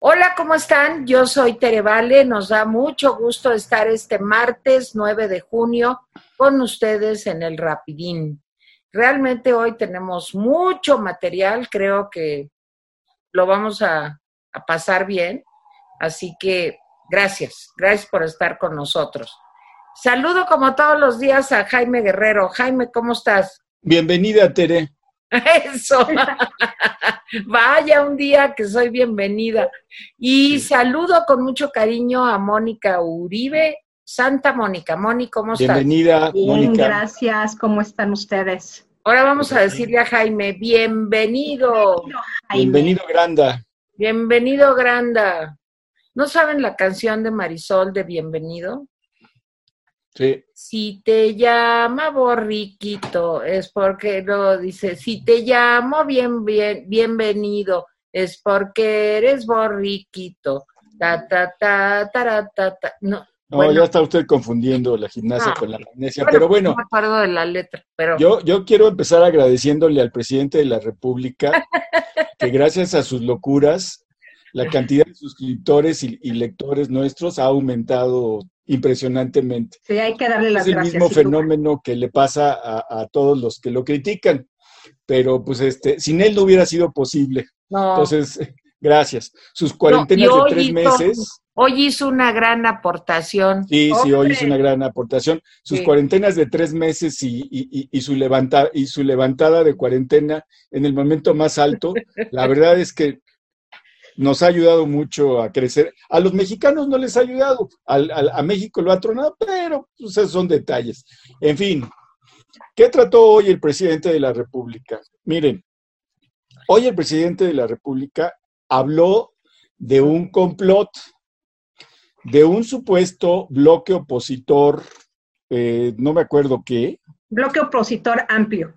Hola, ¿cómo están? Yo soy Tere Vale. Nos da mucho gusto estar este martes 9 de junio con ustedes en el Rapidín. Realmente hoy tenemos mucho material, creo que lo vamos a pasar bien. Así que gracias, gracias por estar con nosotros. Saludo como todos los días a Jaime Guerrero. Jaime, ¿cómo estás? Bienvenida, Tere. Eso. Vaya un día que soy bienvenida. Y saludo con mucho cariño a Mónica Uribe. Santa Mónica. Mónica, ¿cómo estás? Bienvenida, Bien, Mónica. gracias. ¿Cómo están ustedes? Ahora vamos a decirle a Jaime, bienvenido. Jaime. Bienvenido, Granda. Bienvenido, Granda. ¿No saben la canción de Marisol de Bienvenido? Sí. Si te llama borriquito, es porque lo dice, si te llamo bien, bien, bienvenido, es porque eres borriquito. Ta, ta, ta, tara, ta, ta. No, No, bueno, ya está usted confundiendo la gimnasia Ah. con la magnesia. bueno, Pero bueno, No me acuerdo de la letra, pero yo, yo quiero empezar agradeciéndole al presidente de la República que gracias a sus locuras, la cantidad de suscriptores y, y lectores nuestros ha aumentado impresionantemente. Sí, hay que darle las es el gracias. mismo fenómeno que le pasa a, a todos los que lo critican. Pero pues este, sin él no hubiera sido posible. no. Entonces, gracias. Sus cuarentenas de tres hizo- meses. Hoy hizo una gran aportación. Sí, sí, hoy ¡Hombre! hizo una gran aportación. Sus Sí. cuarentenas de tres meses y, y- y- y su levanta, y su levantada de cuarentena en el momento más alto, la verdad es que nos ha ayudado mucho a crecer. A los mexicanos no les ha ayudado, al- al- a México lo ha tronado, pero pues, esos son detalles. En fin, ¿qué trató hoy el presidente de la República? Miren, hoy el presidente de la República habló de un complot de un supuesto bloque opositor, eh, no me acuerdo qué, Bloque opositor amplio.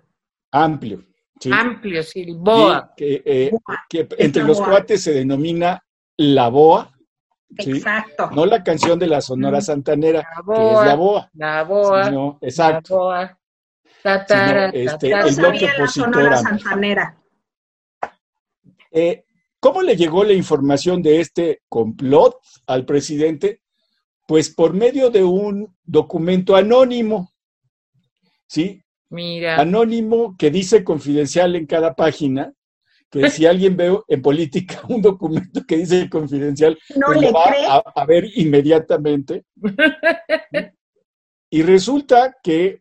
amplio. ¿Sí? Amplio, sí, Boa. Y eh, Boa. que entre la los BOA. cuates se denomina la BOA, ¿sí? Exacto. no la canción de la Sonora Mm. Santanera, La que es la Boa. BOA. La Boa. sino- exacto. La Boa. Ta, ta, Sino, este, ta, No el bloque la Sonora. Santanera. Eh, ¿Cómo le llegó la información de este complot al presidente? Pues por medio de un documento anónimo, ¿sí? Mira. anónimo que dice confidencial en cada página, que si alguien ve en política un documento que dice confidencial, No pues le lo va a, a ver inmediatamente. Y resulta que,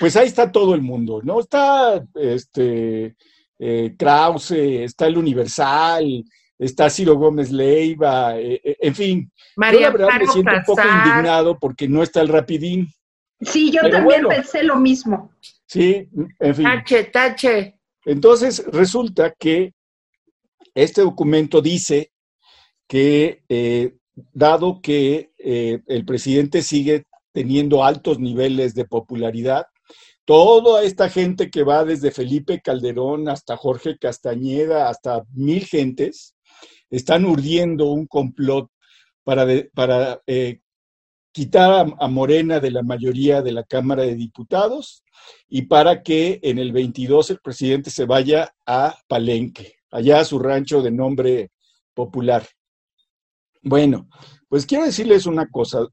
pues ahí está todo el mundo, ¿no? Está este eh, Krause, está el Universal, está Ciro Gómez Leiva, eh, eh, en fin. Yo María la verdad me siento un poco indignado porque no está el rapidín. Sí, yo Pero también bueno. pensé lo mismo. Sí, en fin. Tache, tache. Entonces, resulta que este documento dice que, eh, dado que eh, el presidente sigue teniendo altos niveles de popularidad, toda esta gente que va desde Felipe Calderón hasta Jorge Castañeda, hasta mil gentes, están urdiendo un complot para, de- para eh, quitar a, Morena de la mayoría de la Cámara de Diputados y para que en el 22 el presidente se vaya a Palenque, allá a su rancho de nombre popular. Bueno, pues quiero decirles una cosa.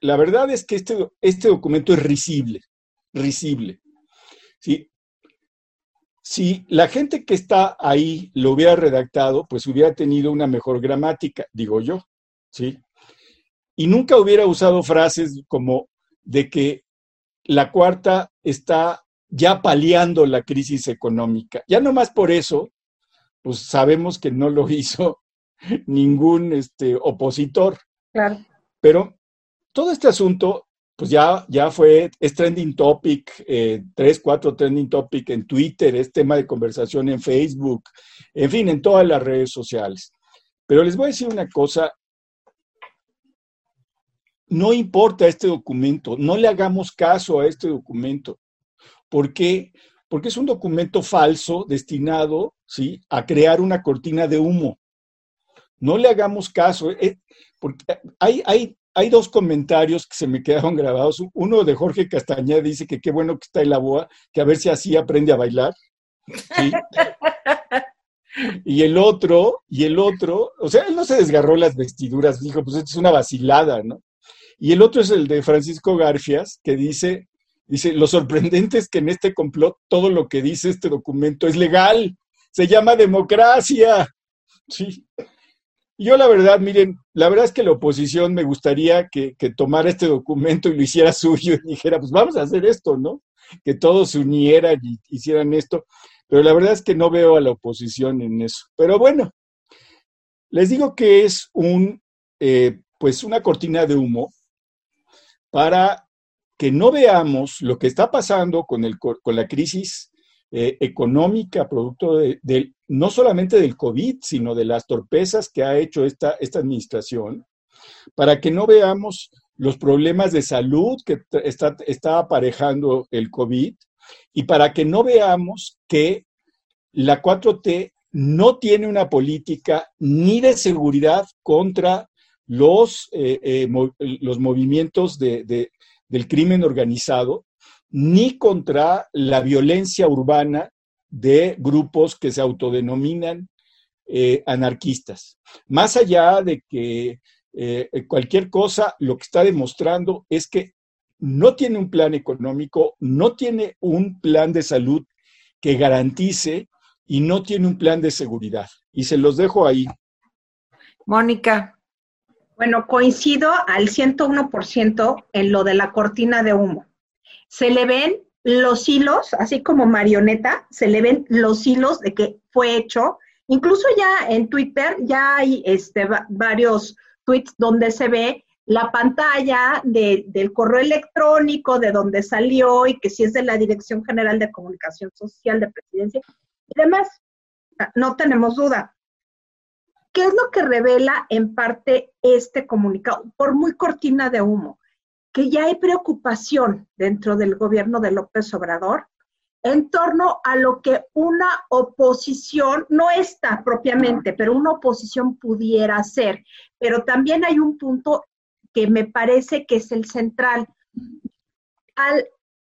La verdad es que este, este documento es risible, risible. ¿sí? Si la gente que está ahí lo hubiera redactado, pues hubiera tenido una mejor gramática, digo yo, ¿sí? Y nunca hubiera usado frases como de que la cuarta está ya paliando la crisis económica. Ya nomás por eso, pues sabemos que no lo hizo ningún este, opositor. Claro. Pero todo este asunto, pues ya, ya fue, es trending topic, eh, tres, cuatro trending topic en Twitter, es tema de conversación en Facebook, en fin, en todas las redes sociales. Pero les voy a decir una cosa, no importa este documento, no le hagamos caso a este documento. ¿Por qué? Porque es un documento falso destinado ¿sí? a crear una cortina de humo. No le hagamos caso, eh, porque hay, hay hay dos comentarios que se me quedaron grabados. Uno de Jorge Castañeda dice que qué bueno que está el boa, que a ver si así aprende a bailar. Y el otro, y el otro, o sea, él no se desgarró las vestiduras, dijo, pues esto es una vacilada, ¿no? Y el otro es el de Francisco Garfias, que dice, dice, lo sorprendente es que en este complot todo lo que dice este documento es legal, se llama democracia. Sí. Yo la verdad, miren, la verdad es que la oposición me gustaría que, tomara este documento y lo hiciera suyo y dijera, pues vamos a hacer esto, ¿no? Que todos se unieran y hicieran esto. Pero la verdad es que no veo a la oposición en eso. Pero bueno, les digo que es un, eh, pues una cortina de humo para que no veamos lo que está pasando con, el, con la crisis eh, económica, producto de, no solamente del COVID, sino de las torpezas que ha hecho esta, esta administración, para que no veamos los problemas de salud que está, está aparejando el COVID y para que no veamos que la 4T no tiene una política ni de seguridad contra los, eh, eh, los movimientos de, del crimen organizado, ni contra la violencia urbana de grupos que se autodenominan eh, anarquistas. Más allá de que cualquier cosa, lo que está demostrando es que no tiene un plan económico, no tiene un plan de salud que garantice y no tiene un plan de seguridad. Y se los dejo ahí. Mónica. Bueno, coincido al 101% en lo de la cortina de humo. Se le ven los hilos, así como marioneta, se le ven los hilos de que fue hecho. Incluso ya en Twitter ya hay este, varios tweets donde se ve la pantalla del correo electrónico, de donde salió y que si es de la Dirección General de Comunicación Social de Presidencia y demás. No tenemos duda. ¿Qué es lo que revela en parte este comunicado? Por muy cortina de humo, que ya hay preocupación dentro del gobierno de López Obrador en torno a lo que una oposición, no está propiamente, pero una oposición pudiera hacer. Pero también hay un punto que me parece que es el central. Al,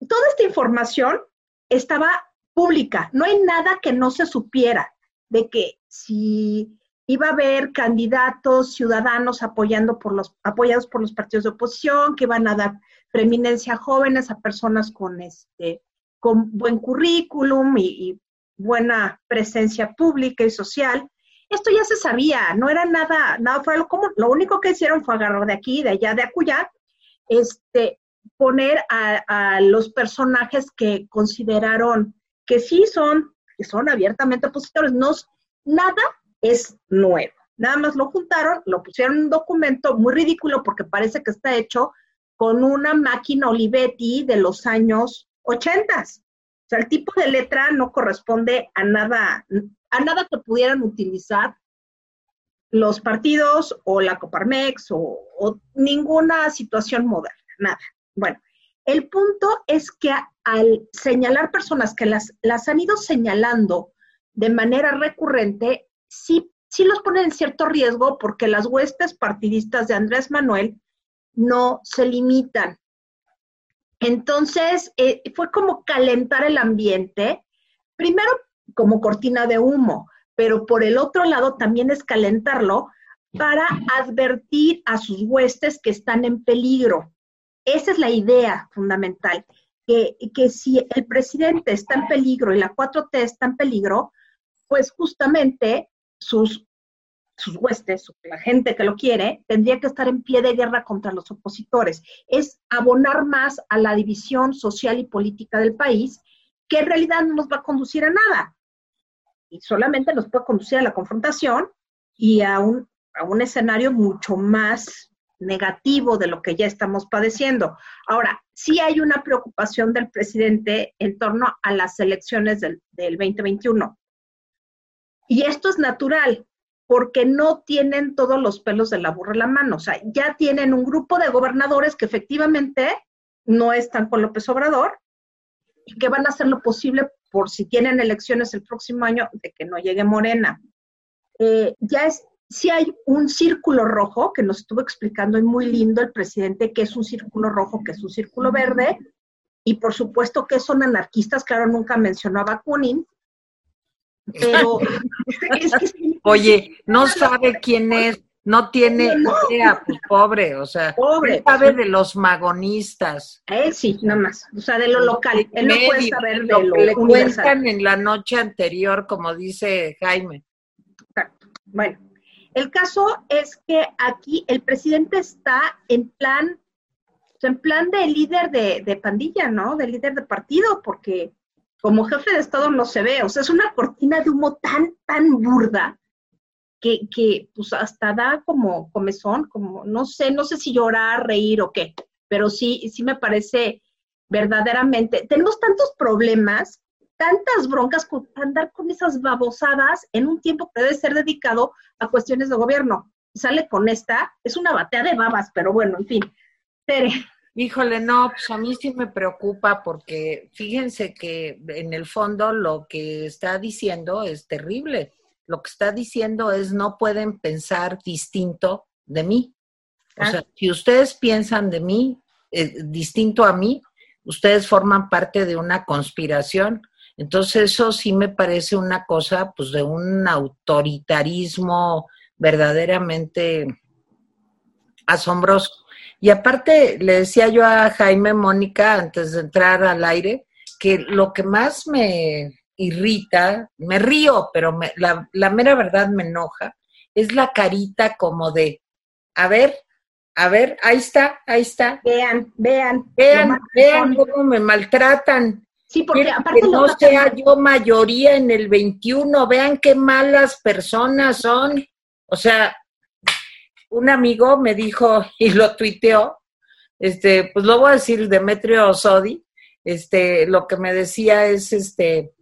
toda esta información estaba pública, no hay nada que no se supiera de que si iba a haber candidatos ciudadanos apoyando por los, apoyados por los partidos de oposición, que iban a dar preeminencia a jóvenes, a personas con este, con buen currículum y, buena presencia pública y social. Esto ya se sabía, no era nada, nada fue algo como, lo único que hicieron fue agarrar de aquí, de allá, de acullá, este, poner a, los personajes que consideraron que sí son, que son abiertamente opositores, no, nada es nuevo. Nada más lo juntaron, lo pusieron en un documento muy ridículo porque parece que está hecho con una máquina Olivetti de los años 80. O sea, el tipo de letra no corresponde a nada, a nada que pudieran utilizar los partidos o la Coparmex o, ninguna situación moderna, nada. Bueno, el punto es que al señalar personas que las, las han ido señalando de manera recurrente, sí, sí los ponen en cierto riesgo porque las huestes partidistas de Andrés Manuel no se limitan. Entonces, eh, fue como calentar el ambiente, primero como cortina de humo, pero por el otro lado también es calentarlo para advertir a sus huestes que están en peligro. Esa es la idea fundamental, que, que si el presidente está en peligro y la 4T está en peligro, pues justamente sus, sus huestes, la gente que lo quiere, tendría que estar en pie de guerra contra los opositores. Es abonar más a la división social y política del país, que en realidad no nos va a conducir a nada y solamente nos puede conducir a la confrontación y a un, a un escenario mucho más negativo de lo que ya estamos padeciendo. Ahora, sí hay una preocupación del presidente en torno a las elecciones del, del 2021. Y esto es natural, porque no tienen todos los pelos de la burra en la mano. O sea, ya tienen un grupo de gobernadores que efectivamente no están con López Obrador y que van a hacer lo posible por si tienen elecciones el próximo año, de que no llegue Morena. Eh, ya es, sí hay un círculo rojo que nos estuvo explicando y muy lindo el presidente que es un círculo rojo, que es un círculo verde, y por supuesto que son anarquistas, claro, nunca mencionó a Bakunin, pero Oye, no sabe quién es, no tiene idea, pues pobre, o sea, pobre, sabe de los magonistas. Él sí, nada más, o sea, de lo local, él no puede saber de lo, que le cuentan en la noche anterior, como dice Jaime. Bueno, el caso es que aquí el presidente está en plan, en plan de líder de, de pandilla, ¿no? De líder de partido, porque como jefe de Estado no se ve, o sea, es una cortina de humo tan, tan burda que, que pues hasta da como comezón, como, no sé, no sé si llorar, reír o qué, pero sí, sí me parece verdaderamente, tenemos tantos problemas tantas broncas con andar con esas babosadas en un tiempo que debe ser dedicado a cuestiones de gobierno. Sale con esta, es una batea de babas, pero bueno, en fin. Tere. Híjole, no, pues a mí sí me preocupa porque fíjense que en el fondo lo que está diciendo es terrible. Lo que está diciendo es no pueden pensar distinto de mí. O sea, si ustedes piensan de mí, eh, distinto a mí, ustedes forman parte de una conspiración entonces eso sí me parece una cosa pues de un autoritarismo verdaderamente asombroso. Y aparte le decía yo a Jaime Mónica antes de entrar al aire que lo que más me irrita, me río, pero la, la mera verdad me enoja, es la carita como de, a ver, a ver, ahí está, ahí está. Vean, vean. Vean, vean cómo me maltratan. Sí, porque aparte que no sea yo mayoría en el 21, vean qué malas personas son. O sea, un amigo me dijo y lo tuiteó, este, pues lo voy a decir, Demetrio Sodi, este, lo que me decía es, este,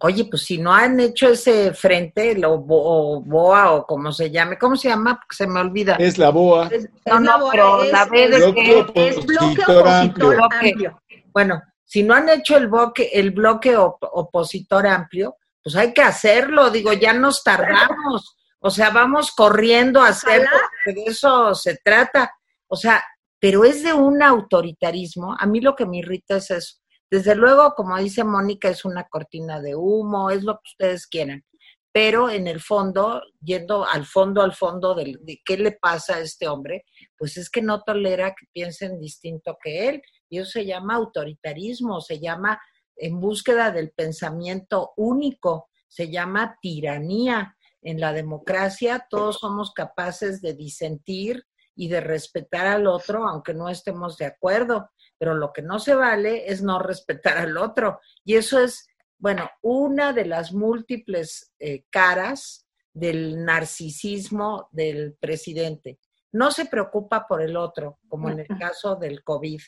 oye, pues si no han hecho ese frente, lo BOA o como se llame, ¿cómo se llama? Porque se me olvida. Es la BOA. no, no, pero la B de que es bloque opositor amplio. Bueno, si no han hecho el bloque, el bloque opositor amplio, pues hay que hacerlo, digo, ya nos tardamos, o sea, vamos corriendo a hacerlo, porque de eso se trata, o sea, pero es de un autoritarismo, a mí lo que me irrita es eso. Desde luego, como dice Mónica, es una cortina de humo, es lo que ustedes quieran, pero en el fondo, yendo al fondo, al fondo de, de qué le pasa a este hombre, pues es que no tolera que piensen distinto que él. Y eso se llama autoritarismo, se llama en búsqueda del pensamiento único, se llama tiranía. En la democracia todos somos capaces de disentir y de respetar al otro, aunque no estemos de acuerdo, pero lo que no se vale es no respetar al otro. Y eso es, bueno, una de las múltiples eh, caras del narcisismo del presidente. No se preocupa por el otro, como en el caso del COVID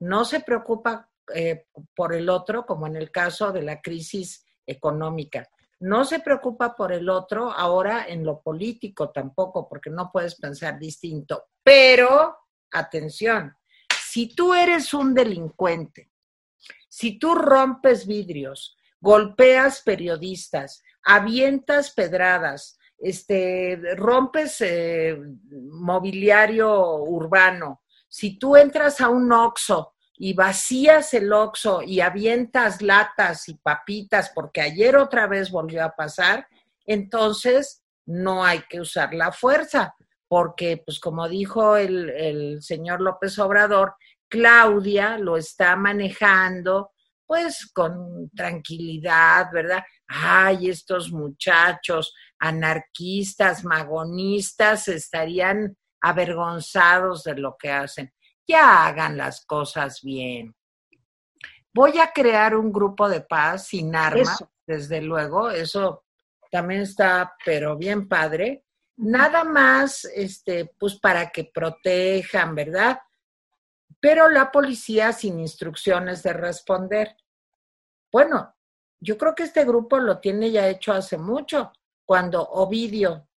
no se preocupa eh, por el otro, como en el caso de la crisis económica. No se preocupa por el otro ahora en lo político tampoco, porque no puedes pensar distinto. Pero, atención, si tú eres un delincuente, si tú rompes vidrios, golpeas periodistas, avientas pedradas, este, rompes eh, mobiliario urbano, si tú entras a un oxo y vacías el oxo y avientas latas y papitas, porque ayer otra vez volvió a pasar, entonces no hay que usar la fuerza, porque, pues como dijo el, el señor López Obrador, Claudia lo está manejando pues con tranquilidad, ¿verdad? Ay, estos muchachos anarquistas, magonistas, estarían avergonzados de lo que hacen. Ya hagan las cosas bien. Voy a crear un grupo de paz sin armas, desde luego, eso también está, pero bien padre. Nada más, este, pues para que protejan, ¿verdad? Pero la policía sin instrucciones de responder. Bueno, yo creo que este grupo lo tiene ya hecho hace mucho. Cuando Ovidio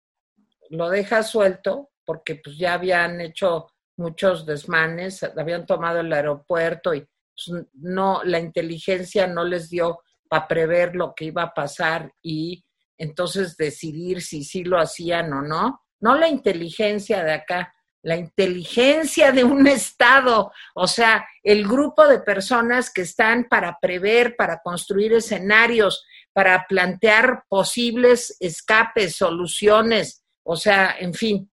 lo deja suelto, porque pues ya habían hecho muchos desmanes, habían tomado el aeropuerto y pues, no, la inteligencia no les dio para prever lo que iba a pasar y entonces decidir si sí lo hacían o no. No la inteligencia de acá, la inteligencia de un Estado, o sea, el grupo de personas que están para prever, para construir escenarios, para plantear posibles escapes, soluciones, o sea, en fin,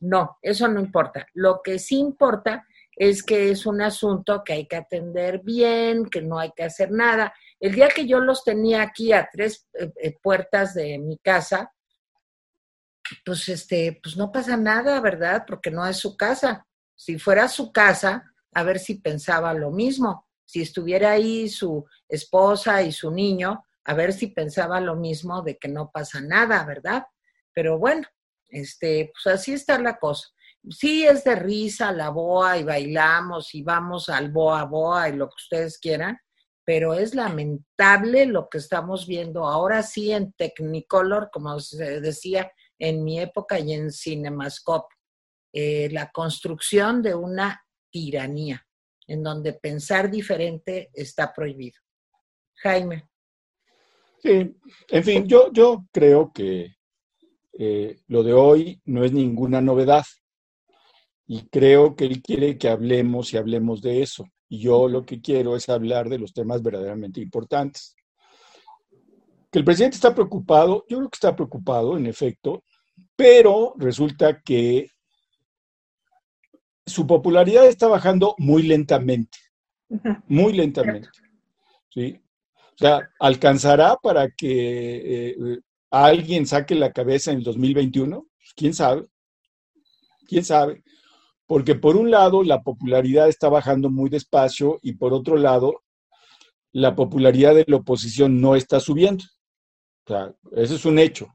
no, eso no importa. Lo que sí importa es que es un asunto que hay que atender bien, que no hay que hacer nada. El día que yo los tenía aquí a tres eh, eh, puertas de mi casa, pues este, pues no pasa nada, ¿verdad? Porque no es su casa. Si fuera su casa, a ver si pensaba lo mismo. Si estuviera ahí su esposa y su niño, a ver si pensaba lo mismo de que no pasa nada, ¿verdad? Pero bueno, este, pues así está la cosa. Sí es de risa la boa y bailamos y vamos al boa boa y lo que ustedes quieran, pero es lamentable lo que estamos viendo ahora sí en Technicolor, como se decía en mi época y en Cinemascope, eh, la construcción de una tiranía, en donde pensar diferente está prohibido. Jaime. Sí, en fin, yo, yo creo que eh, lo de hoy no es ninguna novedad y creo que él quiere que hablemos y hablemos de eso. Y yo lo que quiero es hablar de los temas verdaderamente importantes. Que el presidente está preocupado, yo creo que está preocupado, en efecto, pero resulta que su popularidad está bajando muy lentamente, muy lentamente. ¿sí? O sea, ¿alcanzará para que eh, alguien saque la cabeza en el 2021? Pues, ¿Quién sabe? ¿Quién sabe? Porque por un lado la popularidad está bajando muy despacio y por otro lado la popularidad de la oposición no está subiendo. O sea, eso es un hecho.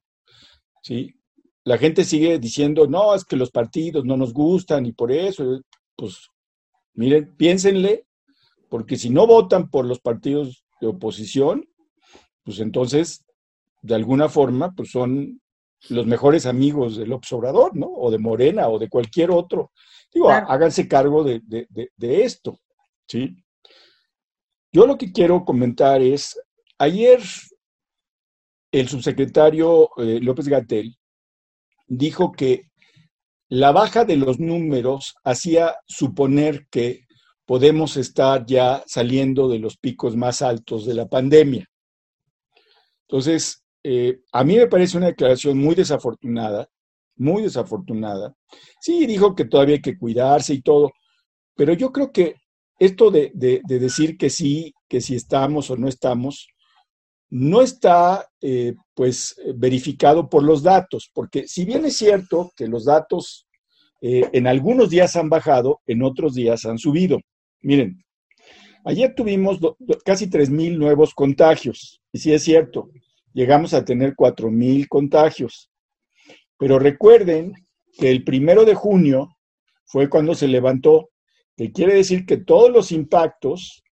¿sí? La gente sigue diciendo, no, es que los partidos no nos gustan y por eso, pues miren, piénsenle, porque si no votan por los partidos de oposición, pues entonces, de alguna forma, pues son los mejores amigos del observador, ¿no? O de Morena o de cualquier otro. Digo, háganse cargo de, esto, ¿sí? Yo lo que quiero comentar es, ayer el subsecretario eh, López Gatel dijo que la baja de los números hacía suponer que podemos estar ya saliendo de los picos más altos de la pandemia. Entonces, eh, a mí me parece una declaración muy desafortunada, muy desafortunada. Sí, dijo que todavía hay que cuidarse y todo, pero yo creo que esto de, decir que sí, que si estamos o no estamos, no está eh, pues verificado por los datos, porque si bien es cierto que los datos eh, en algunos días han bajado, en otros días han subido. Miren, ayer tuvimos casi 3.000 nuevos contagios, y sí es cierto, llegamos a tener 4.000 contagios. Pero recuerden que el primero de junio fue cuando se levantó, que quiere decir que todos los impactos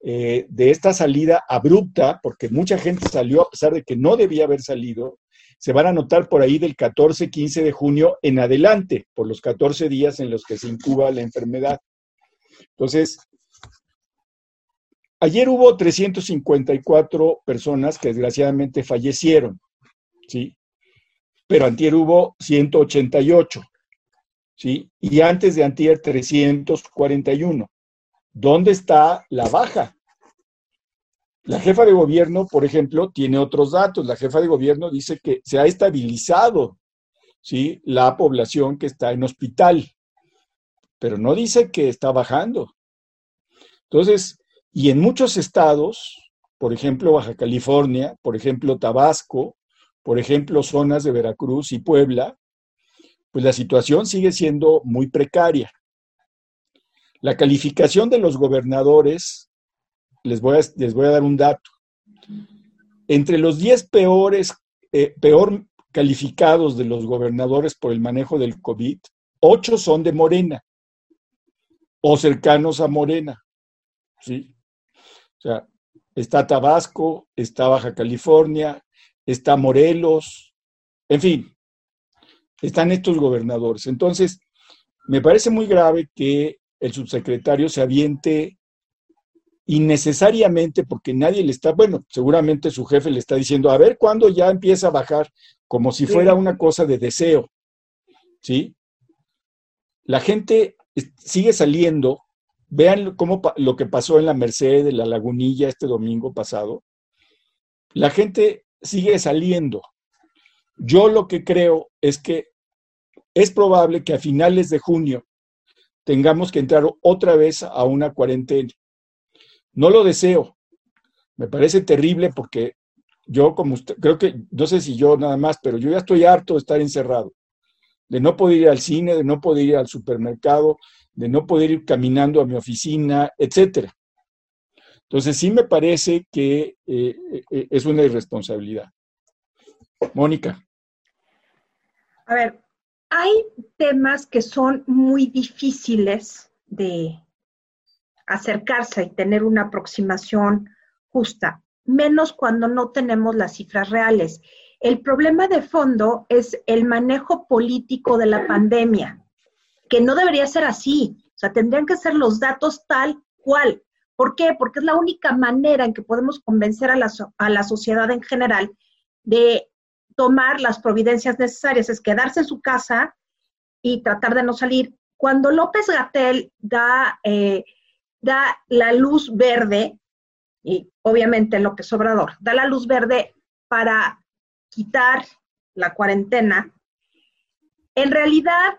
eh, de esta salida abrupta, porque mucha gente salió a pesar de que no debía haber salido, se van a notar por ahí del 14-15 de junio en adelante, por los 14 días en los que se incuba la enfermedad. Entonces, ayer hubo 354 personas que desgraciadamente fallecieron, ¿sí? Pero antier hubo 188, ¿sí? Y antes de antier 341. ¿Dónde está la baja? La jefa de gobierno, por ejemplo, tiene otros datos. La jefa de gobierno dice que se ha estabilizado ¿sí? la población que está en hospital pero no dice que está bajando. Entonces, y en muchos estados, por ejemplo Baja California, por ejemplo Tabasco, por ejemplo zonas de Veracruz y Puebla, pues la situación sigue siendo muy precaria. La calificación de los gobernadores, les voy a, les voy a dar un dato. Entre los 10 peores, eh, peor calificados de los gobernadores por el manejo del COVID, 8 son de Morena o cercanos a Morena. ¿sí? O sea, está Tabasco, está Baja California, está Morelos, en fin, están estos gobernadores. Entonces, me parece muy grave que el subsecretario se aviente innecesariamente porque nadie le está, bueno, seguramente su jefe le está diciendo, a ver cuándo ya empieza a bajar, como si fuera una cosa de deseo, ¿sí? La gente sigue saliendo, vean cómo lo que pasó en la Merced, de la Lagunilla este domingo pasado, la gente sigue saliendo. Yo lo que creo es que es probable que a finales de junio tengamos que entrar otra vez a una cuarentena. No lo deseo. Me parece terrible porque yo, como usted, creo que, no sé si yo nada más, pero yo ya estoy harto de estar encerrado, de no poder ir al cine, de no poder ir al supermercado, de no poder ir caminando a mi oficina, etcétera. Entonces sí me parece que eh, eh, es una irresponsabilidad. Mónica. A ver, hay temas que son muy difíciles de acercarse y tener una aproximación justa, menos cuando no tenemos las cifras reales. El problema de fondo es el manejo político de la pandemia, que no debería ser así. O sea, tendrían que ser los datos tal cual. ¿Por qué? Porque es la única manera en que podemos convencer a la, a la sociedad en general de tomar las providencias necesarias, es quedarse en su casa y tratar de no salir. Cuando López Gatel da, eh, da la luz verde, y obviamente López Obrador, da la luz verde para quitar la cuarentena, en realidad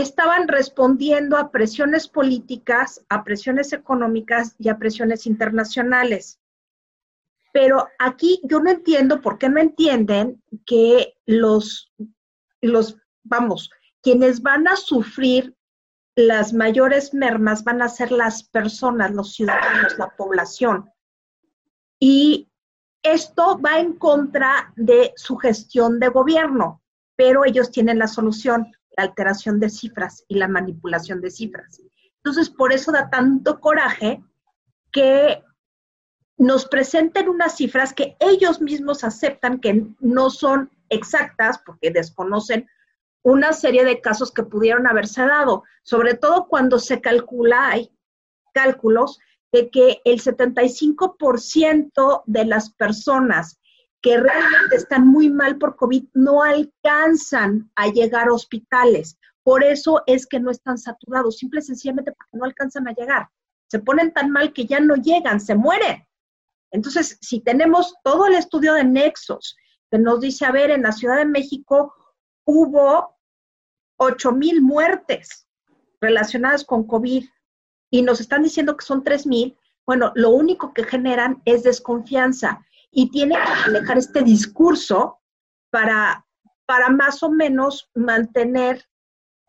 estaban respondiendo a presiones políticas, a presiones económicas y a presiones internacionales. Pero aquí yo no entiendo por qué no entienden que los, los, vamos, quienes van a sufrir las mayores mermas van a ser las personas, los ciudadanos, la población. Y esto va en contra de su gestión de gobierno, pero ellos tienen la solución, la alteración de cifras y la manipulación de cifras. Entonces, por eso da tanto coraje que nos presenten unas cifras que ellos mismos aceptan que no son exactas porque desconocen una serie de casos que pudieron haberse dado, sobre todo cuando se calcula, hay cálculos de que el 75% de las personas que realmente están muy mal por COVID no alcanzan a llegar a hospitales. Por eso es que no están saturados, simple y sencillamente porque no alcanzan a llegar. Se ponen tan mal que ya no llegan, se mueren. Entonces, si tenemos todo el estudio de nexos que nos dice, a ver, en la Ciudad de México hubo 8 mil muertes relacionadas con COVID y nos están diciendo que son 3 mil, bueno, lo único que generan es desconfianza y tiene que manejar este discurso para, para más o menos mantener,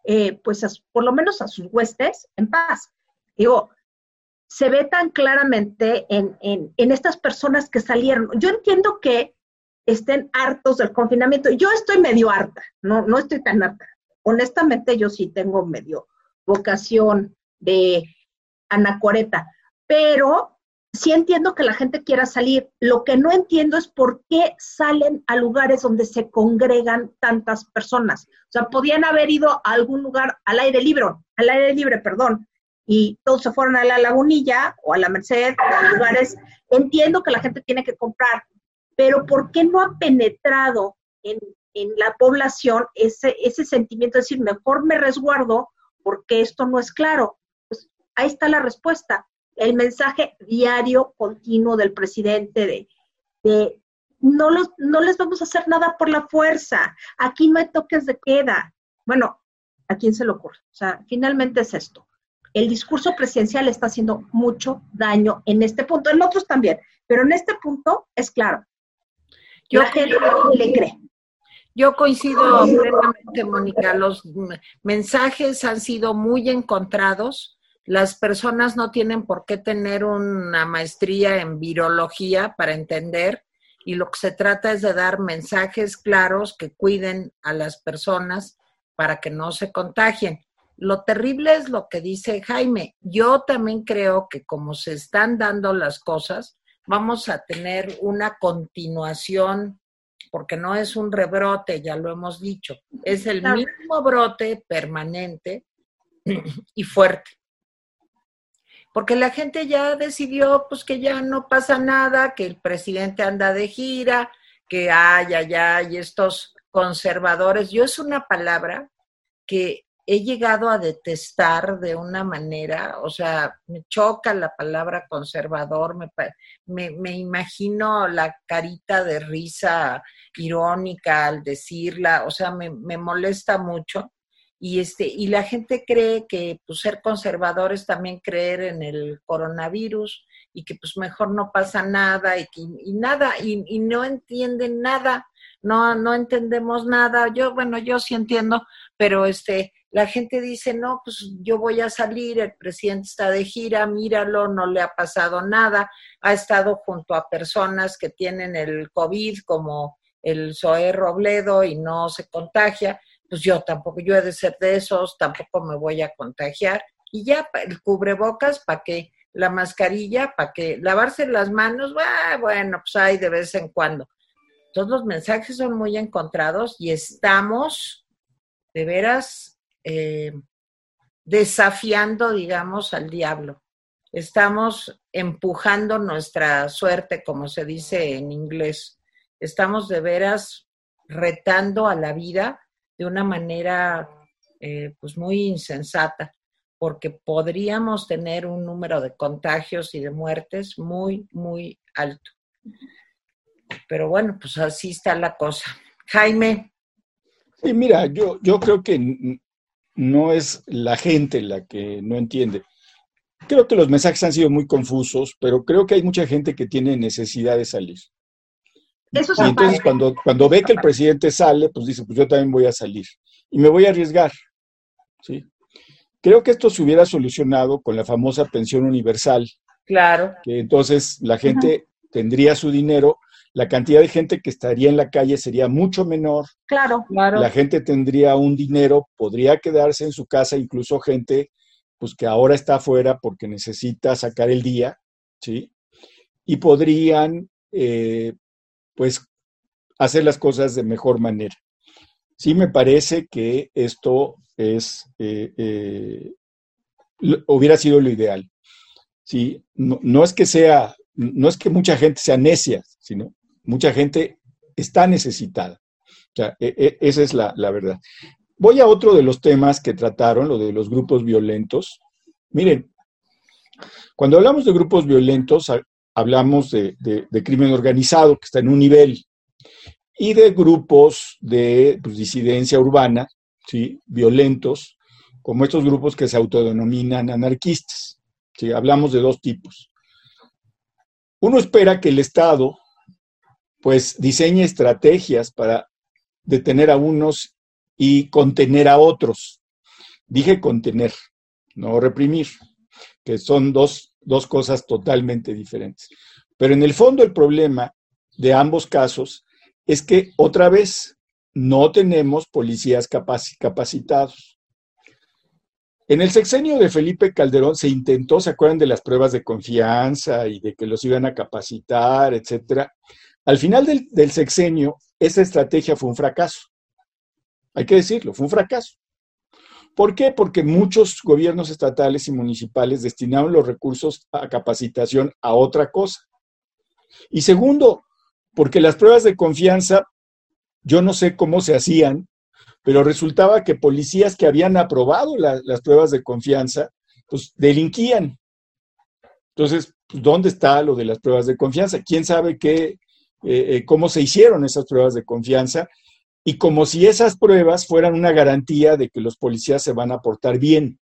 eh, pues, por lo menos a sus huestes en paz. Digo, se ve tan claramente en, estas personas que salieron. Yo entiendo que estén hartos del confinamiento. Yo estoy medio harta, no, no estoy tan harta. Honestamente, yo sí tengo medio vocación de anacoreta, pero sí entiendo que la gente quiera salir. Lo que no entiendo es por qué salen a lugares donde se congregan tantas personas. O sea, podían haber ido a algún lugar al aire libre, al aire libre, perdón, y todos se fueron a la lagunilla o a la Merced, a lugares. Entiendo que la gente tiene que comprar, pero ¿por qué no ha penetrado en, la población ese, ese sentimiento de decir, mejor me resguardo porque esto no es claro? Pues ahí está la respuesta. El mensaje diario, continuo del presidente de, de no, los, no les vamos a hacer nada por la fuerza, aquí no hay toques de queda. Bueno, ¿a quién se le ocurre? O sea, finalmente es esto el discurso presidencial está haciendo mucho daño en este punto, en otros también, pero en este punto es claro. Yo le cree. Yo coincido plenamente, Mónica. Los mensajes han sido muy encontrados. Las personas no tienen por qué tener una maestría en virología para entender y lo que se trata es de dar mensajes claros que cuiden a las personas para que no se contagien. Lo terrible es lo que dice Jaime. Yo también creo que como se están dando las cosas, vamos a tener una continuación, porque no es un rebrote, ya lo hemos dicho, es el mismo brote permanente y fuerte. Porque la gente ya decidió pues que ya no pasa nada, que el presidente anda de gira, que ay, ay, ay, estos conservadores. Yo es una palabra que he llegado a detestar de una manera, o sea, me choca la palabra conservador, me, me, me, imagino la carita de risa irónica al decirla, o sea, me, me molesta mucho. Y, este, y la gente cree que pues, ser conservador es también creer en el coronavirus y que pues mejor no pasa nada y, que, y nada, y, no entienden nada, no, no entendemos nada. Yo, bueno, yo sí entiendo, pero este, la gente dice, no, pues yo voy a salir, el presidente está de gira, míralo, no le ha pasado nada, ha estado junto a personas que tienen el COVID como el Zoé Robledo y no se contagia, pues yo tampoco, yo he de ser de esos, tampoco me voy a contagiar. Y ya el cubrebocas, ¿para qué? La mascarilla, ¿para qué? Lavarse las manos, bueno, pues hay de vez en cuando. Todos los mensajes son muy encontrados y estamos de veras eh, desafiando, digamos, al diablo. Estamos empujando nuestra suerte, como se dice en inglés. Estamos de veras retando a la vida de una manera eh, pues muy insensata, porque podríamos tener un número de contagios y de muertes muy, muy alto. Pero bueno, pues así está la cosa. Jaime. Sí, mira, yo, yo creo que no es la gente la que no entiende. Creo que los mensajes han sido muy confusos, pero creo que hay mucha gente que tiene necesidad de salir. Eso y entonces cuando, cuando ve que el presidente sale, pues dice, pues yo también voy a salir y me voy a arriesgar. ¿sí? Creo que esto se hubiera solucionado con la famosa pensión universal. Claro. Que entonces la gente tendría su dinero la cantidad de gente que estaría en la calle sería mucho menor. Claro, claro. La gente tendría un dinero, podría quedarse en su casa, incluso gente pues que ahora está afuera porque necesita sacar el día, ¿sí? Y podrían, eh, pues, hacer las cosas de mejor manera. Sí me parece que esto es, eh, eh, hubiera sido lo ideal. Sí, no, no es que sea, no es que mucha gente sea necia, sino Mucha gente está necesitada. O sea, e, e, esa es la, verdad. Voy a otro de los temas que trataron, lo de los grupos violentos. Miren, cuando hablamos de grupos violentos, hablamos de, crimen organizado, que está en un nivel, y de grupos de pues, disidencia urbana, ¿sí? violentos, como estos grupos que se autodenominan anarquistas. ¿sí? Hablamos de dos tipos. Uno espera que el Estado pues diseña estrategias para detener a unos y contener a otros. Dije contener, no reprimir, que son dos, dos cosas totalmente diferentes. Pero en el fondo el problema de ambos casos es que otra vez no tenemos policías capacitados. En el sexenio de Felipe Calderón se intentó, ¿se acuerdan de las pruebas de confianza y de que los iban a capacitar, etcétera? Al final del, sexenio, esa estrategia fue un fracaso. Hay que decirlo, fue un fracaso. ¿Por qué? Porque muchos gobiernos estatales y municipales destinaron los recursos a capacitación a otra cosa. Y segundo, porque las pruebas de confianza, yo no sé cómo se hacían, pero resultaba que policías que habían aprobado las pruebas de confianza, pues delinquían. Entonces, ¿dónde está lo de las pruebas de confianza? ¿Quién sabe qué eh, eh, cómo se hicieron esas pruebas de confianza y como si esas pruebas fueran una garantía de que los policías se van a portar bien.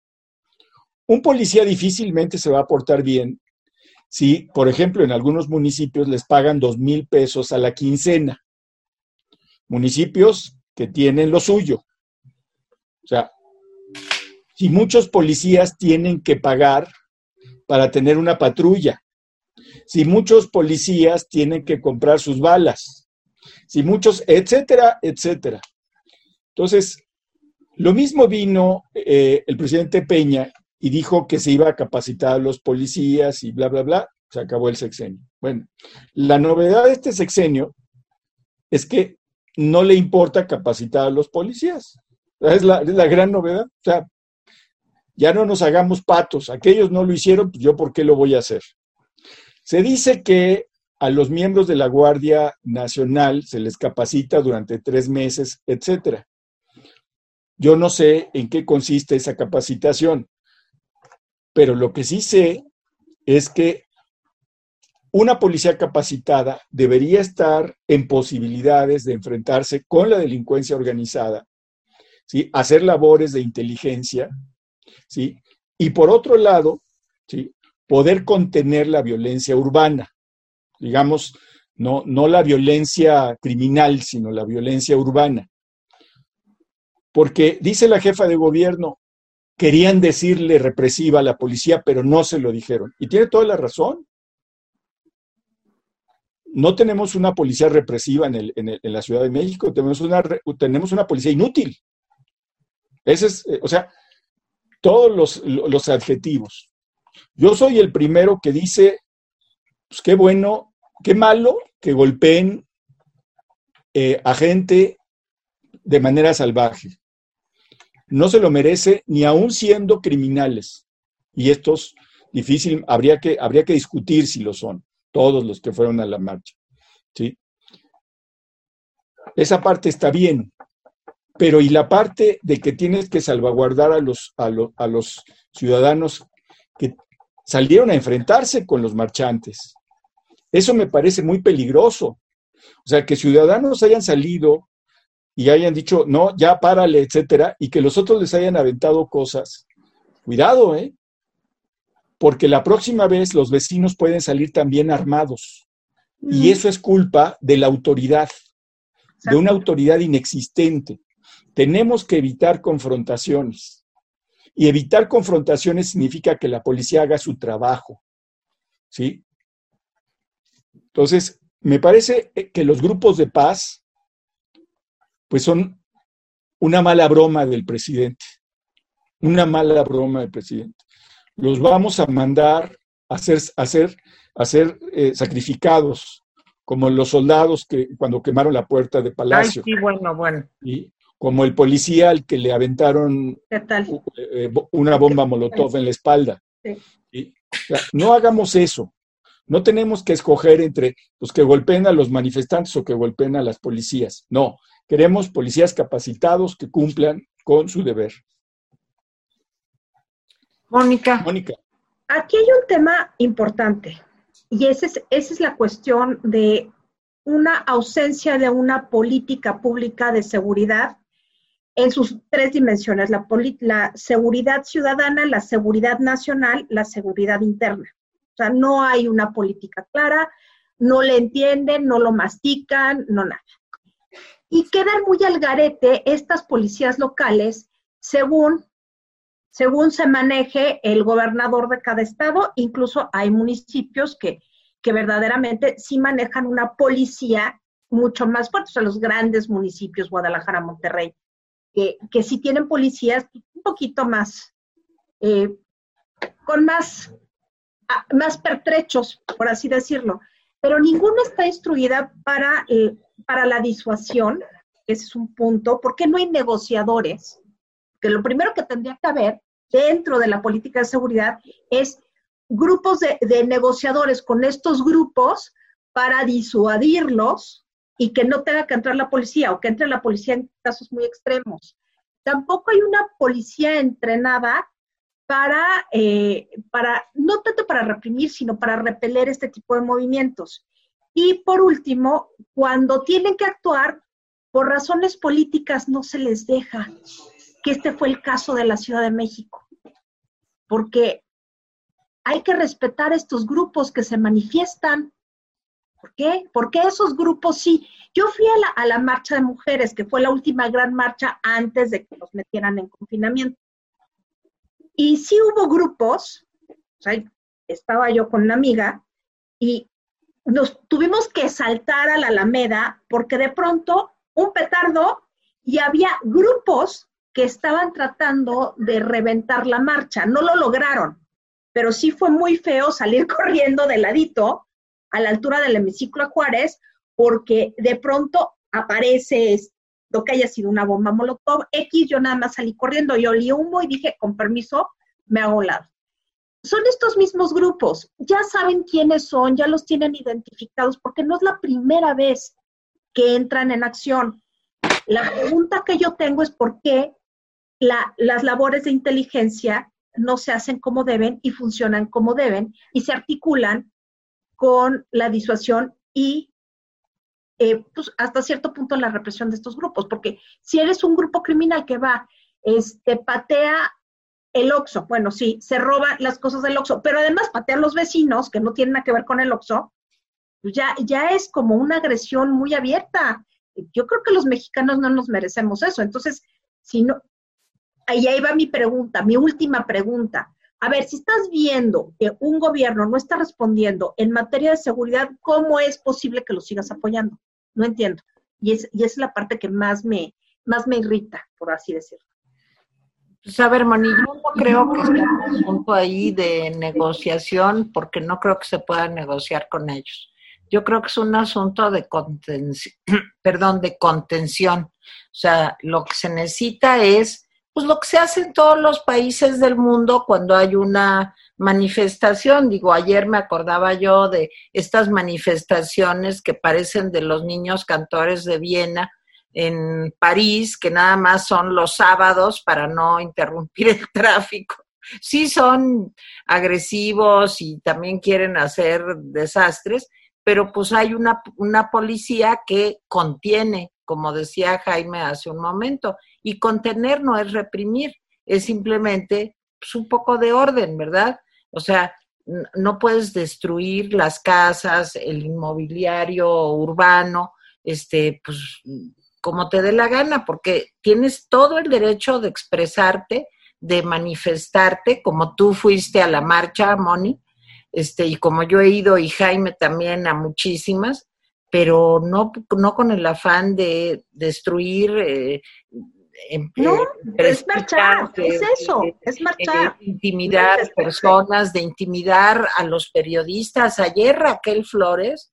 Un policía difícilmente se va a portar bien si, por ejemplo, en algunos municipios les pagan dos mil pesos a la quincena. Municipios que tienen lo suyo. O sea, si muchos policías tienen que pagar para tener una patrulla, si muchos policías tienen que comprar sus balas, si muchos, etcétera, etcétera. Entonces, lo mismo vino eh, el presidente Peña y dijo que se iba a capacitar a los policías y bla, bla, bla, se acabó el sexenio. Bueno, la novedad de este sexenio es que no le importa capacitar a los policías. Es la, es la gran novedad. O sea, ya no nos hagamos patos, aquellos no lo hicieron, pues yo por qué lo voy a hacer. Se dice que a los miembros de la Guardia Nacional se les capacita durante tres meses, etcétera. Yo no sé en qué consiste esa capacitación, pero lo que sí sé es que una policía capacitada debería estar en posibilidades de enfrentarse con la delincuencia organizada, ¿sí? hacer labores de inteligencia, ¿sí? y por otro lado, ¿sí? poder contener la violencia urbana digamos, no, no la violencia criminal, sino la violencia urbana. Porque dice la jefa de gobierno, querían decirle represiva a la policía, pero no se lo dijeron. Y tiene toda la razón. No tenemos una policía represiva en, el, en, la Ciudad de México, tenemos una, tenemos una policía inútil. Ese es, eh, o sea, todos los, los adjetivos. Yo soy el primero que dice, pues qué bueno qué malo que golpeen eh, a gente de manera salvaje. No se lo merece ni aún siendo criminales. Y estos difícil, habría que, habría que discutir si lo son, todos los que fueron a la marcha. ¿sí? Esa parte está bien, pero ¿y la parte de que tienes que salvaguardar a los, a, a los ciudadanos que salieron a enfrentarse con los marchantes? Eso me parece muy peligroso. O sea, que ciudadanos hayan salido y hayan dicho, no, ya párale, etcétera, y que los otros les hayan aventado cosas. Cuidado, ¿eh? Porque la próxima vez los vecinos pueden salir también armados. Y eso es culpa de la autoridad, de una autoridad inexistente. Tenemos que evitar confrontaciones. Y evitar confrontaciones significa que la policía haga su trabajo. ¿Sí? Entonces, me parece que los grupos de paz, pues son una mala broma del presidente, una mala broma del presidente. Los vamos a mandar a ser, a ser, a ser eh, sacrificados, como los soldados que cuando quemaron la puerta de Palacio. Ay, sí, bueno, bueno. Y como el policía al que le aventaron eh, una bomba molotov en la espalda. Sí. no hagamos eso. No tenemos que escoger entre los que golpeen a los manifestantes o que golpeen a las policías. No, queremos policías capacitados que cumplan con su deber. Mónica. Mónica. Aquí hay un tema importante y esa es, esa es la cuestión de una ausencia de una política pública de seguridad en sus tres dimensiones, la, la, seguridad ciudadana, la seguridad nacional, la seguridad interna. O sea, no hay una política clara, no le entienden, no lo mastican, no nada. Y quedan muy al garete estas policías locales según, según se maneje el gobernador de cada estado. Incluso hay municipios que, que verdaderamente sí manejan una policía mucho más fuerte, o sea, los grandes municipios, Guadalajara, Monterrey, que, que sí tienen policías un poquito más, eh, con más más pertrechos, por así decirlo, pero ninguna está instruida para, eh, para la disuasión, ese es un punto, porque no hay negociadores, que lo primero que tendría que haber dentro de la política de seguridad es grupos de, negociadores con estos grupos para disuadirlos y que no tenga que entrar la policía o que entre la policía en casos muy extremos. Tampoco hay una policía entrenada para, eh, para, no tanto para reprimir, sino para repeler este tipo de movimientos. Y por último, cuando tienen que actuar, por razones políticas no se les deja, que este fue el caso de la Ciudad de México, porque hay que respetar estos grupos que se manifiestan. ¿Por qué? Porque esos grupos sí. Yo fui a la, marcha de mujeres, que fue la última gran marcha antes de que nos metieran en confinamiento. Y sí hubo grupos, estaba yo con una amiga y nos tuvimos que saltar a la Alameda porque de pronto un petardo y había grupos que estaban tratando de reventar la marcha. No lo lograron, pero sí fue muy feo salir corriendo de ladito a la altura del hemiciclo Juárez porque de pronto aparece lo que haya sido una bomba molotov X, yo nada más salí corriendo y olí humo y dije, con permiso, me hago un lado. Son estos mismos grupos, ya saben quiénes son, ya los tienen identificados, porque no es la primera vez que entran en acción. La pregunta que yo tengo es por qué las labores de inteligencia no se hacen como deben y funcionan como deben y se articulan con la disuasión y eh, pues, hasta cierto punto la represión de estos grupos, porque si eres un grupo criminal que va, este, patea el OXO, bueno, sí, se roba las cosas del OXO, pero además patea a los vecinos, que no tienen nada que ver con el OXO, pues ya, ya es como una agresión muy abierta. Yo creo que los mexicanos no nos merecemos eso. Entonces, si no, ahí, ahí va mi pregunta, mi última pregunta. A ver, si estás viendo que un gobierno no está respondiendo en materia de seguridad, ¿cómo es posible que lo sigas apoyando? No entiendo. Y es, y es la parte que más me, más me irrita, por así decirlo. Pues a ver, Moni, yo no creo que sea un asunto ahí de negociación, porque no creo que se pueda negociar con ellos. Yo creo que es un asunto de contención, perdón, de contención. O sea, lo que se necesita es pues lo que se hace en todos los países del mundo cuando hay una manifestación. Digo, ayer me acordaba yo de estas manifestaciones que parecen de los niños cantores de Viena en París, que nada más son los sábados para no interrumpir el tráfico. Sí son agresivos y también quieren hacer desastres, pero pues hay una, una policía que contiene, como decía Jaime hace un momento, y contener no es reprimir, es simplemente pues, un poco de orden, ¿verdad? O sea, no puedes destruir las casas, el inmobiliario urbano, este, pues como te dé la gana, porque tienes todo el derecho de expresarte, de manifestarte, como tú fuiste a la marcha, Moni, este, y como yo he ido y Jaime también a muchísimas, pero no, no con el afán de destruir eh, no, es marchar, es eso, es marchar. De intimidar personas, de intimidar a los periodistas. Ayer Raquel Flores,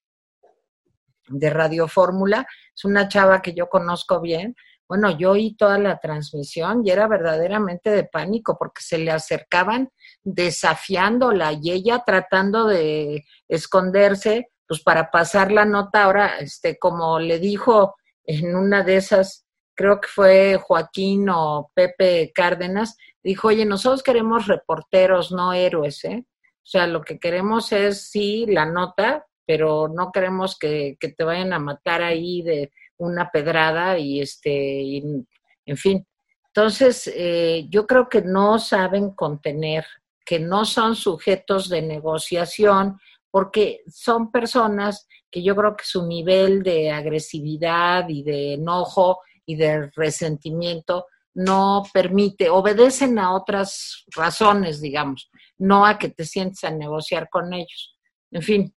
de Radio Fórmula, es una chava que yo conozco bien. Bueno, yo oí toda la transmisión y era verdaderamente de pánico porque se le acercaban desafiándola y ella tratando de esconderse, pues para pasar la nota. Ahora, este, como le dijo en una de esas creo que fue Joaquín o Pepe Cárdenas, dijo, oye, nosotros queremos reporteros, no héroes, ¿eh? O sea, lo que queremos es, sí, la nota, pero no queremos que, te vayan a matar ahí de una pedrada y este, en fin. Entonces, eh, yo creo que no saben contener, que no son sujetos de negociación, porque son personas que yo creo que su nivel de agresividad y de enojo y de resentimiento no permite, obedecen a otras razones, digamos, no a que te sientes a negociar con ellos. En fin,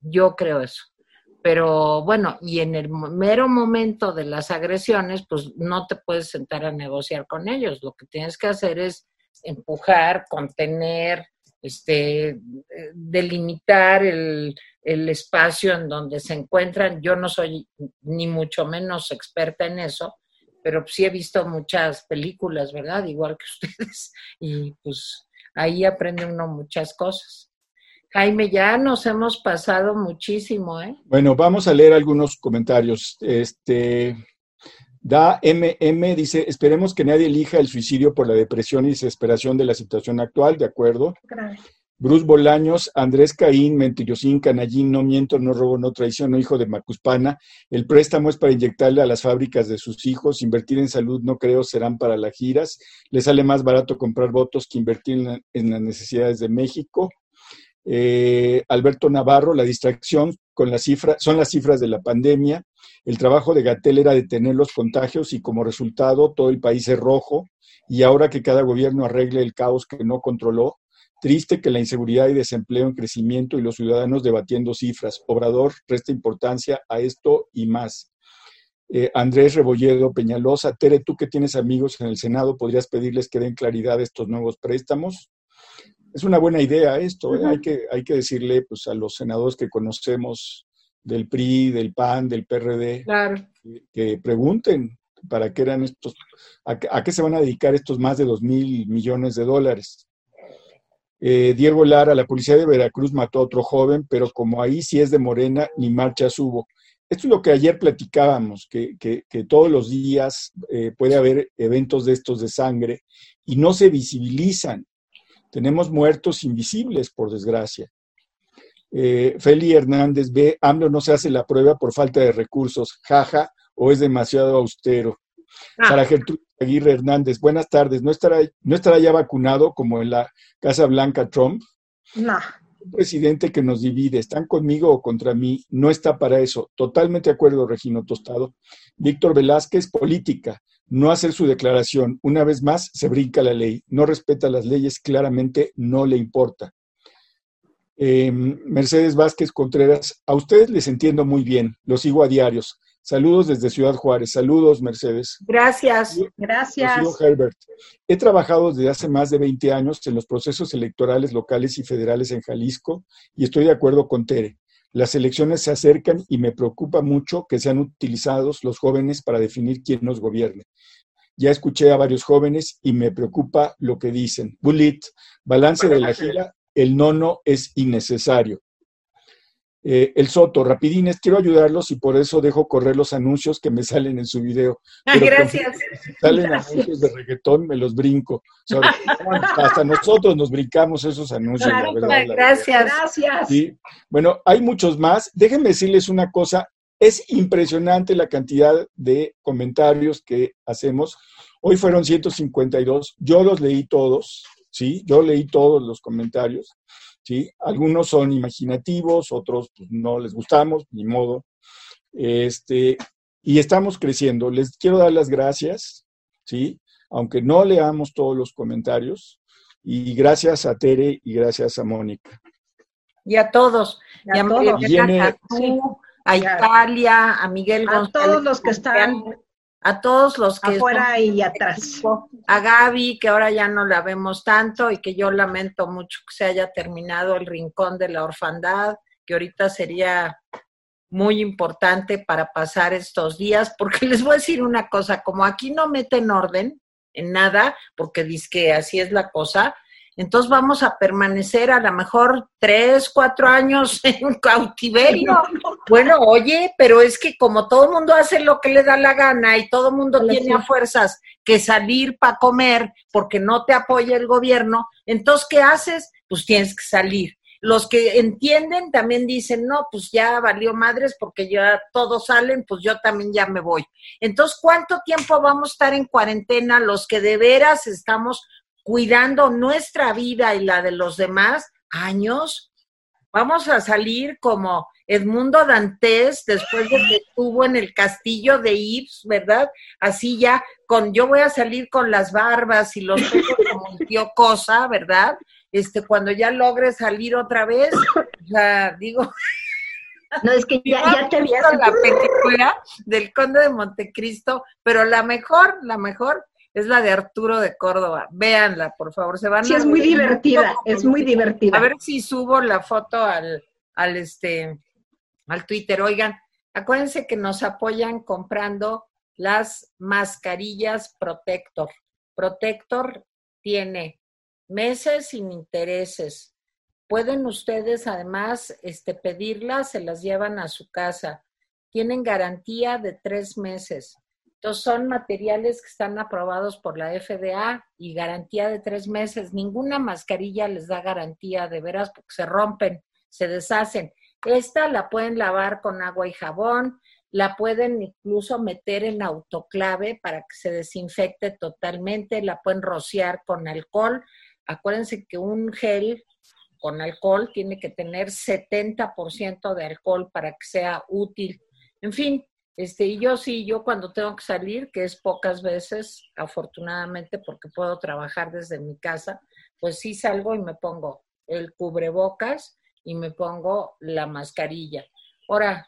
yo creo eso. Pero bueno, y en el mero momento de las agresiones, pues no te puedes sentar a negociar con ellos. Lo que tienes que hacer es empujar, contener, este, delimitar el, el espacio en donde se encuentran. Yo no soy ni mucho menos experta en eso, pero sí he visto muchas películas, ¿verdad? Igual que ustedes. Y pues ahí aprende uno muchas cosas. Jaime, ya nos hemos pasado muchísimo, ¿eh? Bueno, vamos a leer algunos comentarios. Este, Da MM dice, esperemos que nadie elija el suicidio por la depresión y desesperación de la situación actual, ¿de acuerdo? Gracias. Bruce Bolaños, Andrés Caín, Mentirosín, Canallín, no miento, no robo, no traición, no hijo de Macuspana. El préstamo es para inyectarle a las fábricas de sus hijos. Invertir en salud no creo serán para las giras. Le sale más barato comprar votos que invertir en, las necesidades de México. Eh, Alberto Navarro, la distracción con las cifras, son las cifras de la pandemia. El trabajo de Gatel era detener los contagios y como resultado todo el país es rojo. Y ahora que cada gobierno arregle el caos que no controló, Triste que la inseguridad y desempleo en crecimiento y los ciudadanos debatiendo cifras. Obrador resta importancia a esto y más. Eh, Andrés Rebolledo Peñalosa, Tere, tú que tienes amigos en el Senado, ¿podrías pedirles que den claridad a estos nuevos préstamos? Es una buena idea esto, ¿eh? hay, que, hay que decirle pues, a los senadores que conocemos del PRI, del PAN, del PRD, que, pregunten para qué eran estos, a, a, qué se van a dedicar estos más de dos mil millones de dólares. Eh, Diego Lara, la policía de Veracruz mató a otro joven, pero como ahí sí es de Morena, ni marchas hubo. Esto es lo que ayer platicábamos, que, todos los días eh, puede haber eventos de estos de sangre y no se visibilizan. Tenemos muertos invisibles, por desgracia. Eh, Feli Hernández ve, AMLO no se hace la prueba por falta de recursos, jaja, o es demasiado austero. Para ah. Gertrude Aguirre Hernández, buenas tardes. ¿No estará, ¿No estará ya vacunado como en la Casa Blanca Trump? No un presidente que nos divide, están conmigo o contra mí, no está para eso. Totalmente de acuerdo, Regino Tostado. Víctor Velázquez, política, no hacer su declaración. Una vez más, se brinca la ley, no respeta las leyes, claramente no le importa. Em, Mercedes Vázquez Contreras, a ustedes les entiendo muy bien, los sigo a diarios. Saludos desde Ciudad Juárez. Saludos, Mercedes. Gracias, gracias. Herbert. He trabajado desde hace más de 20 años en los procesos electorales locales y federales en Jalisco y estoy de acuerdo con Tere. Las elecciones se acercan y me preocupa mucho que sean utilizados los jóvenes para definir quién nos gobierne. Ya escuché a varios jóvenes y me preocupa lo que dicen. Bullet, balance de la gira, el nono es innecesario. Eh, el Soto, rapidines, quiero ayudarlos y por eso dejo correr los anuncios que me salen en su video. Ah, gracias. Si salen anuncios de reggaetón, me los brinco. hasta nosotros nos brincamos esos anuncios. gracias, gracias. Bueno, hay muchos más. Déjenme decirles una cosa. Es impresionante la cantidad de comentarios que hacemos. Hoy fueron 152. Yo los leí todos, ¿sí? Yo leí todos los comentarios. ¿sí? Algunos son imaginativos, otros pues, no les gustamos, ni modo. Este, y estamos creciendo. Les quiero dar las gracias, ¿sí? Aunque no leamos todos los comentarios. Y gracias a Tere y gracias a Mónica. Y a todos. Y a, a, Italia, a Miguel A todos los que están a todos los que... Afuera y atrás. A Gaby, que ahora ya no la vemos tanto y que yo lamento mucho que se haya terminado el rincón de la orfandad, que ahorita sería muy importante para pasar estos días, porque les voy a decir una cosa, como aquí no meten orden en nada, porque dice que así es la cosa, entonces vamos a permanecer a lo mejor tres, cuatro años en cautiverio. Bueno, oye, pero es que como todo el mundo hace lo que le da la gana y todo el mundo tiene a fuerzas que salir para comer porque no te apoya el gobierno, entonces, ¿qué haces? Pues tienes que salir. Los que entienden también dicen, no, pues ya valió madres porque ya todos salen, pues yo también ya me voy. Entonces, ¿cuánto tiempo vamos a estar en cuarentena los que de veras estamos cuidando nuestra vida y la de los demás años, vamos a salir como Edmundo Dantes después de que estuvo en el castillo de Ips, ¿verdad? Así ya, con yo voy a salir con las barbas y los pelos como tío Cosa, ¿verdad? Este, cuando ya logre salir otra vez, digo. No, es que ya, ya te había la película del Conde de Montecristo, pero la mejor, la mejor es la de Arturo de Córdoba. Véanla, por favor. Se van sí, es muy divertida, es muy divertida. A ver si subo la foto al, al, este, al Twitter. Oigan, acuérdense que nos apoyan comprando las mascarillas Protector. Protector tiene meses sin intereses. Pueden ustedes además este, pedirlas, se las llevan a su casa. Tienen garantía de tres meses. Entonces son materiales que están aprobados por la FDA y garantía de tres meses. Ninguna mascarilla les da garantía de veras porque se rompen, se deshacen. Esta la pueden lavar con agua y jabón, la pueden incluso meter en autoclave para que se desinfecte totalmente, la pueden rociar con alcohol. Acuérdense que un gel con alcohol tiene que tener 70% de alcohol para que sea útil. En fin, este, y yo sí, yo cuando tengo que salir, que es pocas veces, afortunadamente, porque puedo trabajar desde mi casa, pues sí salgo y me pongo el cubrebocas y me pongo la mascarilla. Ahora,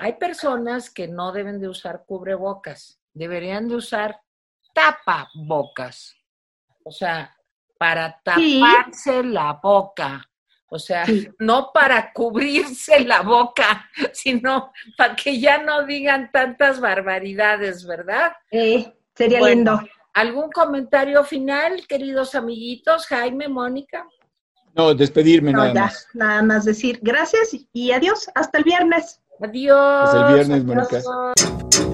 hay personas que no deben de usar cubrebocas, deberían de usar tapabocas. O sea, para taparse la boca. O sea, no para cubrirse la boca, sino para que ya no digan tantas barbaridades, ¿verdad? Eh, sería lindo. ¿Algún comentario final, queridos amiguitos? Jaime, Mónica. No, despedirme No, nada ya, más. nada más decir gracias y adiós. Hasta el viernes. Adiós. Hasta el viernes, Mónica. Adiós.